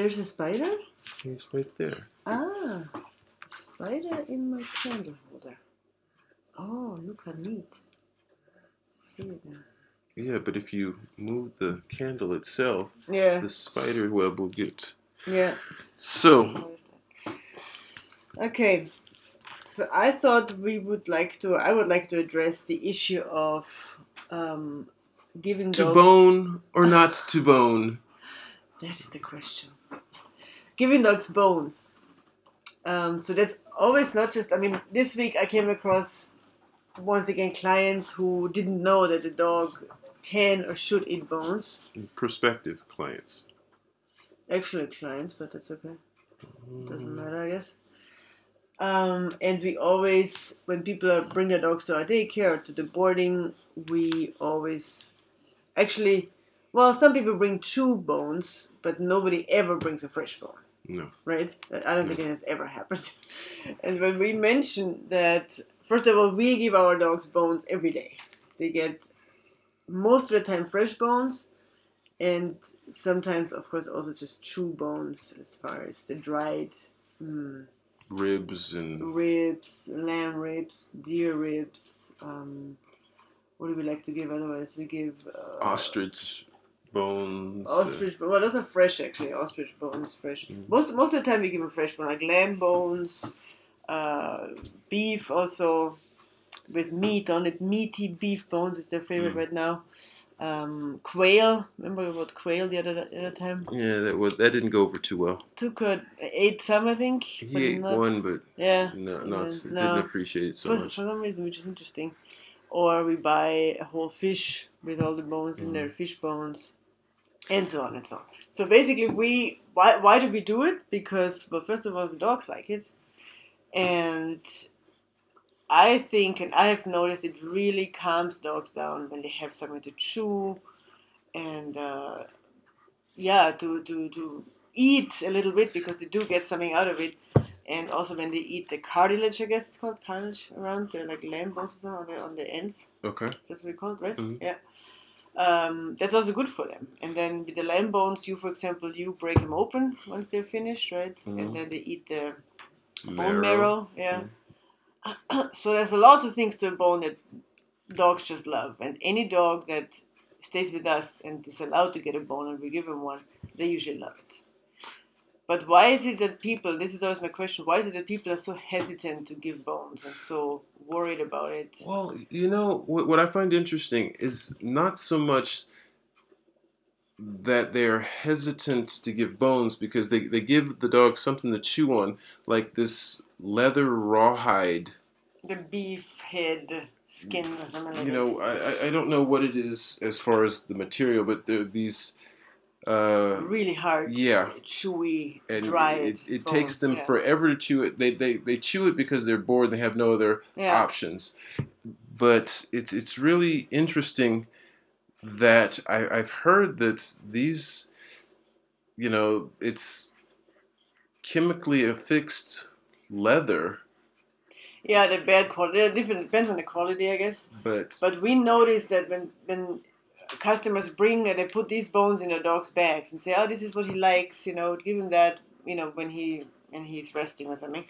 There's a spider? He's right there. Ah, spider in my candle holder. Oh, look how neat. See it now. Yeah, but if you move the candle itself, Yeah, the spider web will get. yeah. So. Okay, so I thought we would like to. I would like to address the issue of um, giving to bone or not to bone? That is the question. Giving dogs bones. Um, so that's always not just. I mean, this week I came across once again clients who didn't know that the dog can or should eat bones. Prospective clients. Actually, clients, but that's okay. Doesn't matter, I guess. Um, and we always, when people bring their dogs to our daycare or to the boarding, we always, actually, well, some people bring two bones, but nobody ever brings a fresh bone, No. right? I don't think it has ever happened. And when we mention that, first of all, we give our dogs bones every day. They get most of the time fresh bones, and sometimes, of course, also just chew bones as far as the dried. Mm, Ribs and ribs, lamb ribs, deer ribs. Um, what do we like to give otherwise? We give uh, ostrich bones. uh, Ostrich, bone. well, those are fresh actually. Ostrich bones, fresh. Mhm. Most most of the time we give them fresh bone, like lamb bones, uh, beef also with meat on it. Meaty beef bones is their favorite Mm. right now. Um, quail. Remember about quail the other the other time? yeah, that was that didn't go over too well. Took good. ate some, I think. He ate not- one, but Yeah. no, Yeah, not no. didn't appreciate it so for, much. for some reason, which is interesting. Or we buy a whole fish with all the bones in there, fish bones, and so on and so on. So basically, we why why do we do it? Because well, first of all, the dogs like it, and I think, and I have noticed, it really calms dogs down when they have something to chew, and uh, yeah, to to to eat a little bit because they do get something out of it and also when they eat the cartilage, I guess it's called cartilage around the like lamb bones on the on the ends. Okay. That's what we call it, right? Mhm. Yeah. Um, that's also good for them. And then with the lamb bones, you, for example, you break them open once they're finished, right? Mhm. And then they eat the bone marrow. Yeah. so there's a lot of things to a bone that dogs just love. And any dog that stays with us and is allowed to get a bone and we give them one, they usually love it. But why is it that people, this is always my question, why is it that people are so hesitant to give bones and so worried about it? Well, you know what, what I find interesting is not so much that they're hesitant to give bones because they, they give the dog something to chew on, like this leather rawhide. The beef head skin or something like You know, I, I- I don't know what it is as far as the material, but there are these. Uh, really hard, yeah. chewy, and dried. it, it takes them yeah. forever to chew it. They, they they chew it because they're bored and they have no other Yeah. options. But it's it's really interesting that I, I've heard that these, you know, it's chemically affixed leather, Yeah, the bad quality. They're different. Depends on the quality, I guess. but But we notice that when when customers bring and they put these bones in their dog's bags and say, "Oh, this is what he likes," you know, give him that, you know, when he when he's resting or something.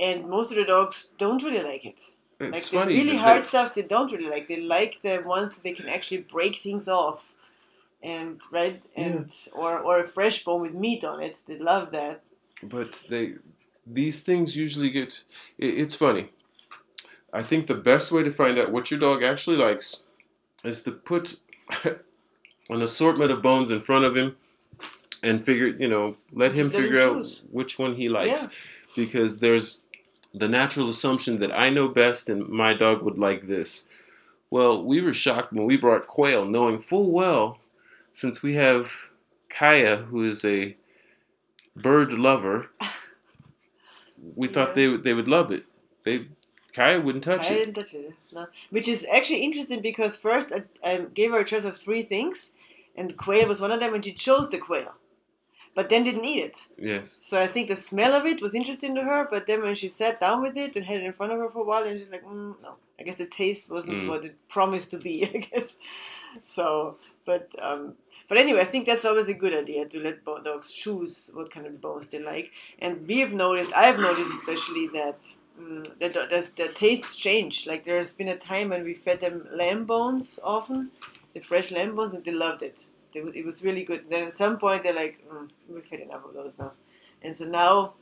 And most of the dogs don't really like it. it's Like the funny. really hard they- stuff, they don't really like. They like the ones that they can actually break things off, and right, and or or a fresh bone with meat on it. They love that. but they these things usually get it, it's funny i think the best way to find out what your dog actually likes is to put an assortment of bones in front of him and figure you know let him let him figure out which one he likes Yeah. because there's the natural assumption that i know best and my dog would like this well we were shocked when we brought quail knowing full well since we have kaya who is a bird lover we thought they they would love it. They Kaya wouldn't touch I it. didn't touch it. No. Which is actually interesting because first I, I gave her a choice of three things, and quail was one of them, and she chose the quail, but then didn't eat it. Yes. So I think the smell of it was interesting to her, but then when she sat down with it and had it in front of her for a while, and she's like, mm, no, I guess the taste wasn't Mm. what it promised to be. I guess so. But um, But anyway, I think that's always a good idea to let dogs choose what kind of bones they like. And we have noticed, I have noticed especially that mm, the, the, the tastes change. Like there's been a time when we fed them lamb bones often, the fresh lamb bones, and they loved it. They, it was really good. Then at some point they're like, mm, we've had enough of those now. And so now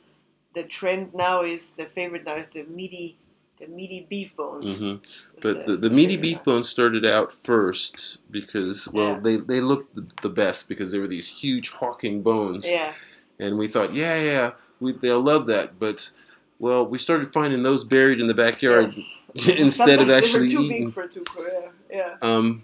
the trend now is the favorite now is the meaty the meaty beef bones. hmm But the, the meaty beef bones started out first because, well, Yeah. they, they looked the, the best because they were these huge hawking bones. Yeah, And we thought, yeah, yeah, we, they'll love that. But, well, we started finding those buried in the backyard yes. instead of actually they were too eating. big for Tuco. Yeah, yeah. Um,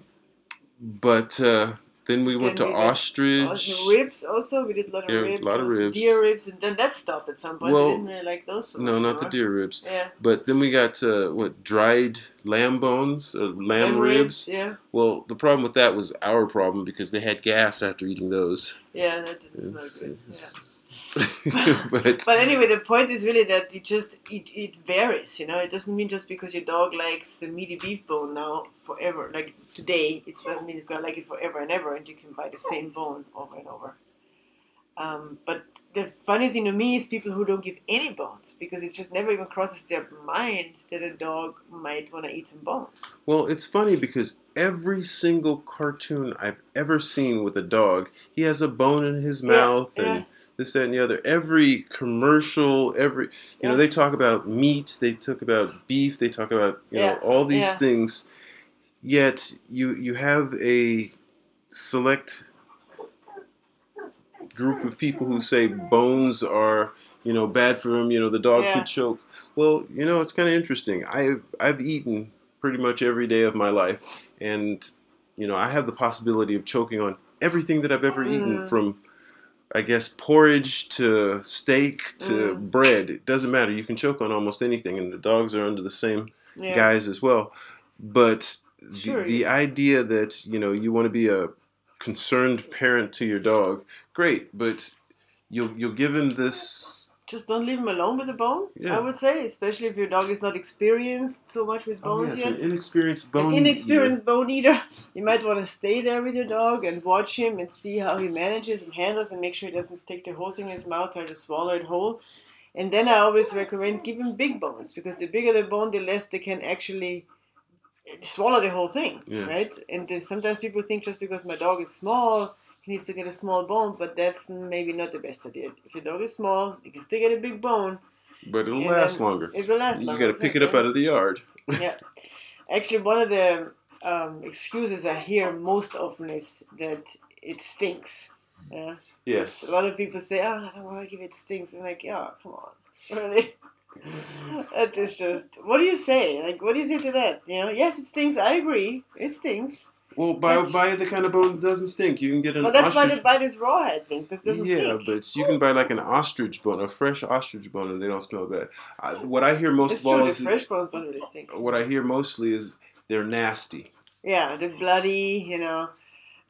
but uh, then we went Then to we ostrich. Ribs also. We did a lot of Yeah, a lot of ribs. Deer ribs, and then that stopped at some point. Well, we didn't really like those. So No, not the deer ribs. Yeah, But then we got uh, what dried lamb bones, uh, lamb, Lamb ribs. Yeah, Well, the problem with that was our problem because they had gas after eating those. yeah, that didn't It's- smell good. Yeah. but But anyway, the point is really that it just it, it varies. You know, it doesn't mean just because your dog likes the meaty beef bone now forever. Like today, it doesn't mean it's gonna like it forever and ever, and you can buy the same bone over and over. Um, but the funny thing to me is people who don't give any bones because it just never even crosses their mind that a dog might want to eat some bones. well, it's funny because every single cartoon I've ever seen with a dog, he has a bone in his Yeah, mouth yeah. This, that, and the other. Every commercial, every you know, they talk about meat, they talk about beef, they talk about you Yeah, know all these yeah. things. Yet you you have a select group of people who say bones are you know bad for them. You know the dog Yeah. could choke. Well, you know it's kind of interesting. I've I've eaten pretty much every day of my life, and you know I have the possibility of choking on everything that I've ever eaten Mm. from. I guess porridge to steak to Mm. bread. It doesn't matter. You can choke on almost anything, and the dogs are under the same Yeah. guys as well. But Sure, the, the idea that you know you want to be a concerned parent to your dog, great, but you'll you'll give him this. Just don't leave him alone with a bone. Yeah. I would say, especially if your dog is not experienced so much with Oh bones yet. an inexperienced bone. an inexperienced bone eater, you might want to stay there with your dog and watch him and see how he manages and handles and make sure he doesn't take the whole thing in his mouth or to swallow it whole. And then I always recommend give him big bones because the bigger the bone, the less they can actually swallow the whole thing, Yes. right? And then sometimes people think just because my dog is small, needs to get a small bone, but that's maybe not the best idea. If your dog is small, you can still get a big bone. but it'll last longer. It will last longer. You longer. got to pick it up out of the yard. yeah. Actually, one of the um, excuses I hear most often is that it stinks. Yeah. Yes. A lot of people say, "Oh, I don't want to give it stinks." I'm like, "Yeah, come on, really." that is just. What do you say? Like, what do you say to that? You know, yes, it stinks. I agree, it stinks. Well, buy buy the kind of bone that doesn't stink. You can get an But that's why they buy this rawhide thing because it doesn't yeah, stink. but you can buy like an ostrich bone, a fresh ostrich bone, and they don't smell bad. I, what I hear most it's of all true. The is fresh bones don't really stink. what I hear mostly is they're nasty. Yeah, they're bloody, you know.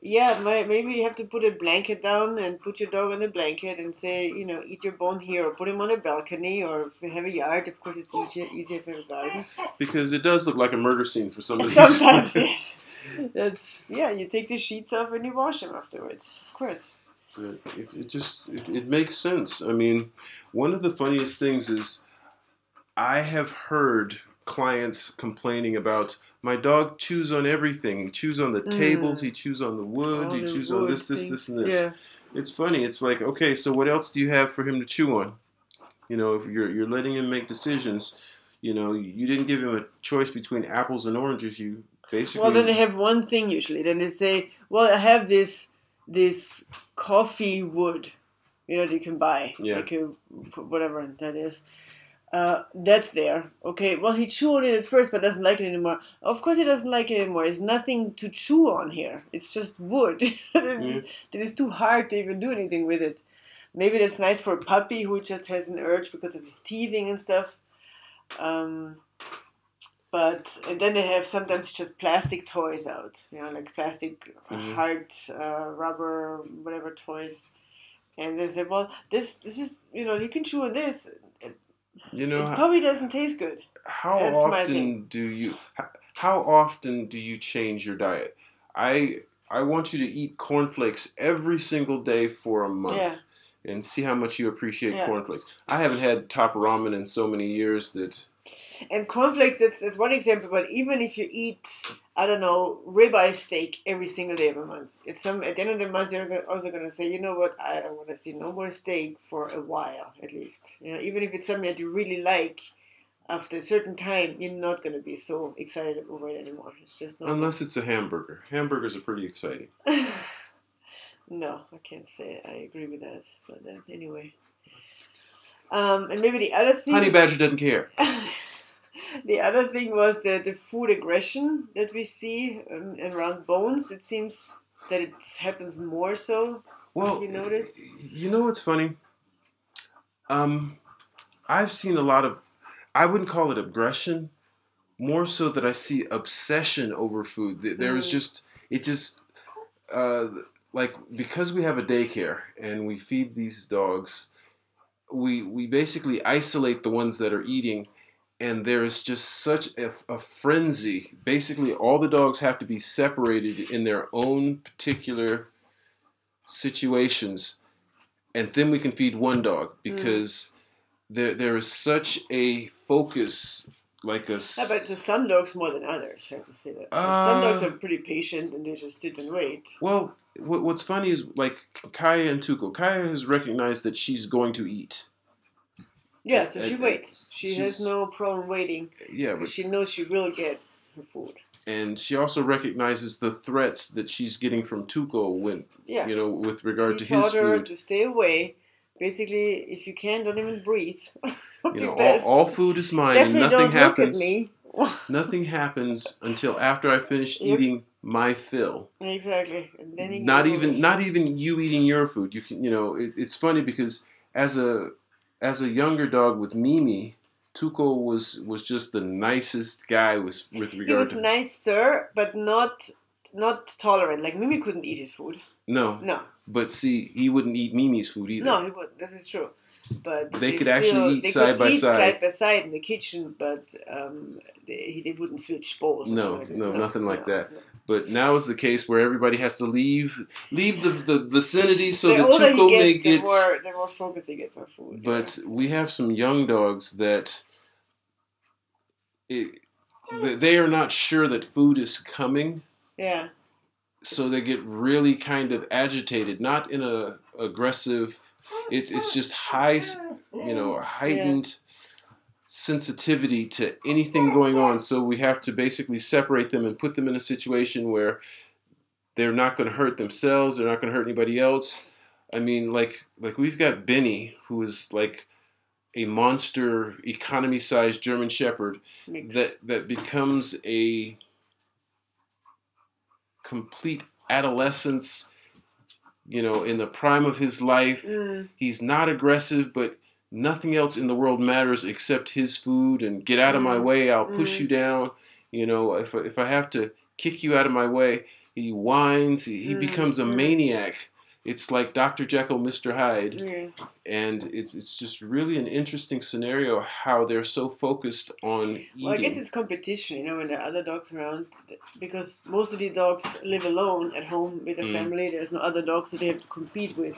Yeah, may- maybe you have to put a blanket down and put your dog on the blanket and say, you know, eat your bone here, or put him on a balcony, or if you have a yard, of course, it's easier, easier have a garden. Because it does look like a murder scene for some of these. Sometimes, yes. That's yeah. You take the sheets off and you wash them afterwards, of course. It, it just it, it makes sense. I mean, one of the funniest things is I have heard clients complaining about my dog chews on everything. He chews on the tables. Mm. He chews on the wood. All he the chews on wood this, this, this, things. and this. Yeah, It's funny. It's like okay, so what else do you have for him to chew on? You know, if you're you're letting him make decisions, you know, you didn't give him a choice between apples and oranges. You basically Well, then they have one thing usually. Then they say, "Well, I have this this coffee wood, you know, that you can buy, Yeah. like a, whatever that is. Uh, that's there. Okay. Well, he chewed on it at first, but doesn't like it anymore. Of course, he doesn't like it anymore. There's nothing to chew on here. It's just wood. it's, That is too hard to even do anything with it. Maybe that's nice for a puppy who just has an urge because of his teething and stuff. Um, but and then they have sometimes just plastic toys out, you know, like plastic Mhm. hard uh, rubber whatever toys, and they say, well, this this is you know you can chew on this. It, you know it probably doesn't taste good. how That's often do you how, how often do you change your diet? I I want you to eat cornflakes every single day for a month. Yeah. And see how much you appreciate Yeah. cornflakes. I haven't had top ramen in so many years that And cornflakes, that's, that's one example. But even if you eat, I don't know, ribeye steak every single day of a month, it's some at the end of the month you're also gonna say, you know what, I don't want to see no more steak for a while at least. You know, even if it's something that you really like, after a certain time, you're not gonna be so excited over it anymore. It's just not. unless it's a hamburger. Hamburgers are pretty exciting. no, I can't say I agree with that. But then anyway. Um, and maybe the other thing. Honey Badger doesn't care. the other thing was the, the food aggression that we see um, around bones. It seems that it happens more so. Well, you noticed? You know what's funny? Um, I've seen a lot of. I wouldn't call it aggression, more so that I see obsession over food. Th- There is Mm. just it just uh, like because we have a daycare and we feed these dogs, we we basically isolate the ones that are eating. And there is just such a, a frenzy. Basically, all the dogs have to be separated in their own particular situations, and then we can feed one dog because there there is such a focus, like a Yeah, but just some dogs more than others, I have to say that. Uh, some dogs are pretty patient and they just sit and wait. well. What, what's funny is like Kaya and Tuko. Kaya has recognized that she's going to eat. Yeah, so she waits. She has no problem waiting Yeah, but she knows she will get her food. and she also recognizes the threats that she's getting from Tuko when Yeah. you know with regard he to his taught her food. to stay away. Basically, if you can, don't even breathe. You know, all, all food is mine. and Definitely nothing don't happens. look at me. Nothing happens until after I finish Yep. eating my fill. exactly. And then you not even not even you eating your food you can you know it, it's funny because as a as a younger dog with mimi tuko was was just the nicest guy with with He regard was to nice, sir, but not not tolerant. Like Mimi couldn't eat his food. no No, but see he wouldn't eat mimi's food either no, he would. This is true. But They could still- actually eat they side could by eat side. side by side in the kitchen, but um, they, they wouldn't switch bowls. No, like this. no, nothing like no, that. no. But now is the case where everybody has to leave leave the, the vicinity so the that older tuko may get the more the more focus he gets on food. but we have some young dogs that it, they are not sure that food is coming. Yeah, so they get really kind of agitated not in a aggressive it's it's just high you know heightened sensitivity to anything going on. So we have to basically separate them and put them in a situation where they're not going to hurt themselves they're not going to hurt anybody else. I mean like like we've got benny who is like a monster economy sized german shepherd mix. that that becomes a complete adolescence you know in the prime of his life. Mm, he's not aggressive but nothing else in the world matters except his food and get out of my Mm. way i'll push Mm. you down you know if, if i have to kick you out of my way he whines he, he Mm, becomes a mm. maniac it's like dr jekyll mr hyde yeah. and it's it's just really an interesting scenario how they're so focused on eating Well, I guess it's competition, you know, when there are other dogs around, because most of the dogs live alone at home with their Mm. family. There's no other dogs that they have to compete with.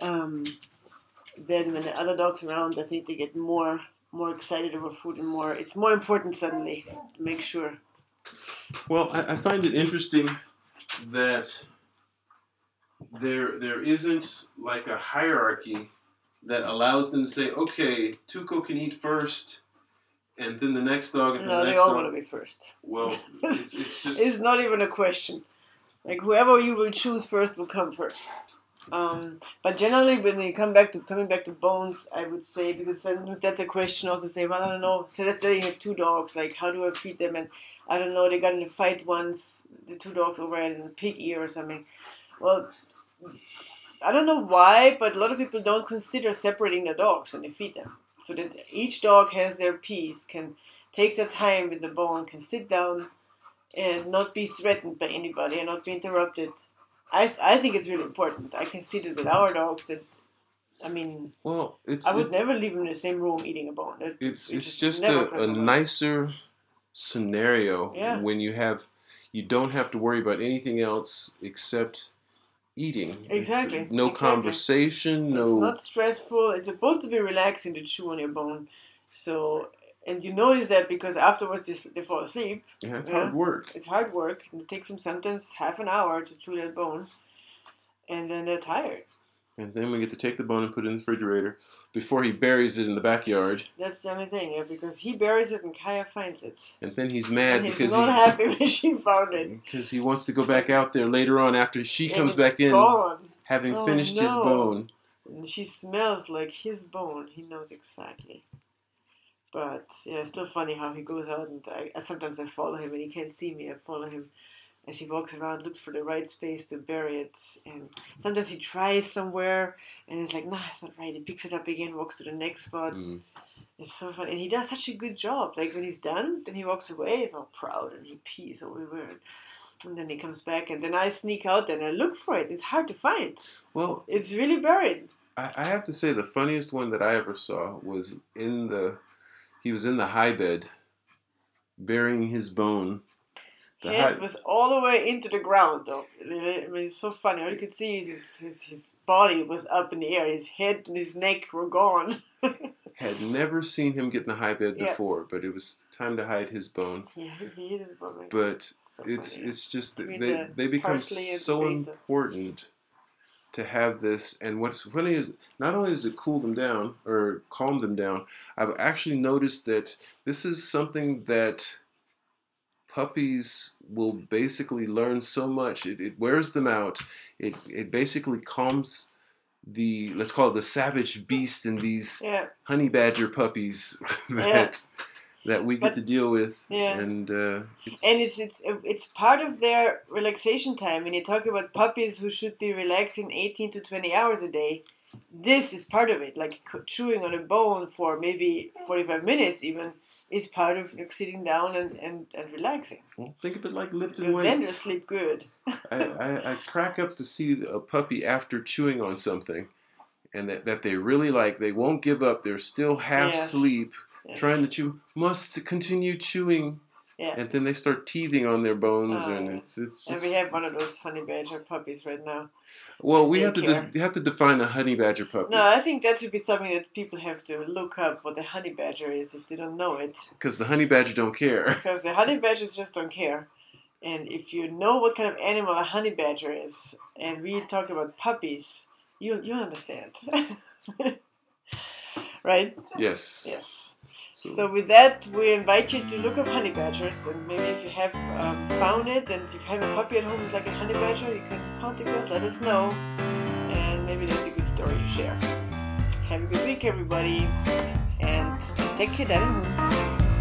Um, then when the other dogs around, I think they get more more excited over food and more. It's more important suddenly to make sure. Well, I, I find it interesting that there there isn't like a hierarchy that allows them to say, okay, Tuco can eat first, and then the next dog, and No, the they next all dog. want to be first. Well, it's, it's just It's not even a question. Like whoever you will choose first will come first. Um, but generally, when they come back to coming back to bones, I would say because sometimes that's a question. Also, say, well, I don't know. So let's say you have two dogs. Like, how do I feed them? And I don't know. They got in a fight once. The two dogs over a pig ear or something. Well, I don't know why, but a lot of people don't consider separating the dogs when they feed them, so that each dog has their piece, can take their time with the bone, can sit down and not be threatened by anybody and not be interrupted. I, I think it's really important. I can see that with our dogs that, I mean, well, it's I would it's, never leave them in the same room eating a bone. That, it's it it's just a, a nicer scenario Yeah. when you have you don't have to worry about anything else except eating. Exactly, No exactly. conversation. No. It's not stressful. It's supposed to be relaxing to chew on your bone. So, and you notice that because afterwards they, they fall asleep. yeah, it's yeah. hard work. It's hard work. and It takes them sometimes half an hour to chew that bone, and then they're tired. And then we get to take the bone and put it in the refrigerator before he buries it in the backyard. That's the only thing, yeah, because he buries it and Kaya finds it. And then he's mad and he's because not he happy when she found it. because he wants to go back out there later on after she And comes back in having Oh, finished his bone. And she smells like his bone. He knows exactly. But yeah, it's still funny how he goes out and I, I sometimes I follow him and he can't see me. I follow him as he walks around, looks for the right space to bury it. And sometimes he tries somewhere and it's like, nah, it's not right. He picks it up again, walks to the next spot. Mm. It's so fun. And he does such a good job. Like when he's done, then he walks away, he's all proud and he pees everywhere. And then he comes back and then I sneak out and I look for it. It's hard to find. Well, It's really buried. I, I have to say the funniest one that I ever saw was in the he was in the high bed burying his bone. The head high- was all the way into the ground though. I mean, it's so funny. All you could see is his, his, his body was up in the air. His head and his neck were gone. had never seen him get in the high bed Yeah. before, but it was time to hide his bone. yeah, he, hit his bone. But so it's funny. it's just Between they the they become so important to have this and what's funny is not only does it cool them down or calm them down i've actually noticed that this is something that puppies will basically learn so much. It, it wears them out. It, it basically calms the let's call it the savage beast in these yeah, honey badger puppies that Yeah. That we get But- to deal with Yeah. and uh, it's, and it's it's it's part of their relaxation time. When you talk about puppies who should be relaxing eighteen to twenty hours a day, this is part of it. Like chewing on a bone for maybe forty five minutes even is part of like, sitting down and, and, and relaxing. well, think of it like lifting Because then they weights sleep good. I, I, I crack up to see a puppy after chewing on something and that, that they really like. They won't give up. They're still half Yes. asleep, Yes. trying to chew, must continue chewing. Yeah. And then they start teething on their bones, Oh, and yeah. it's it's And we have one of those honey badger puppies right now. well, we have to de- have to define a honey badger puppy No, I think that should be something that people have to look up what a honey badger is if they don't know it. because the honey badger don't care. Because the honey badgers just don't care. And if you know what kind of animal a honey badger is, and we talk about puppies, you you understand. right? Yes. Yes. So, with that, we invite you to look up honey badgers, and maybe if you have um, found it and you have a puppy at home that's like a honey badger, you can contact us, let us know, and maybe there's a good story to share. Have a good week, everybody, and take care, Dad and.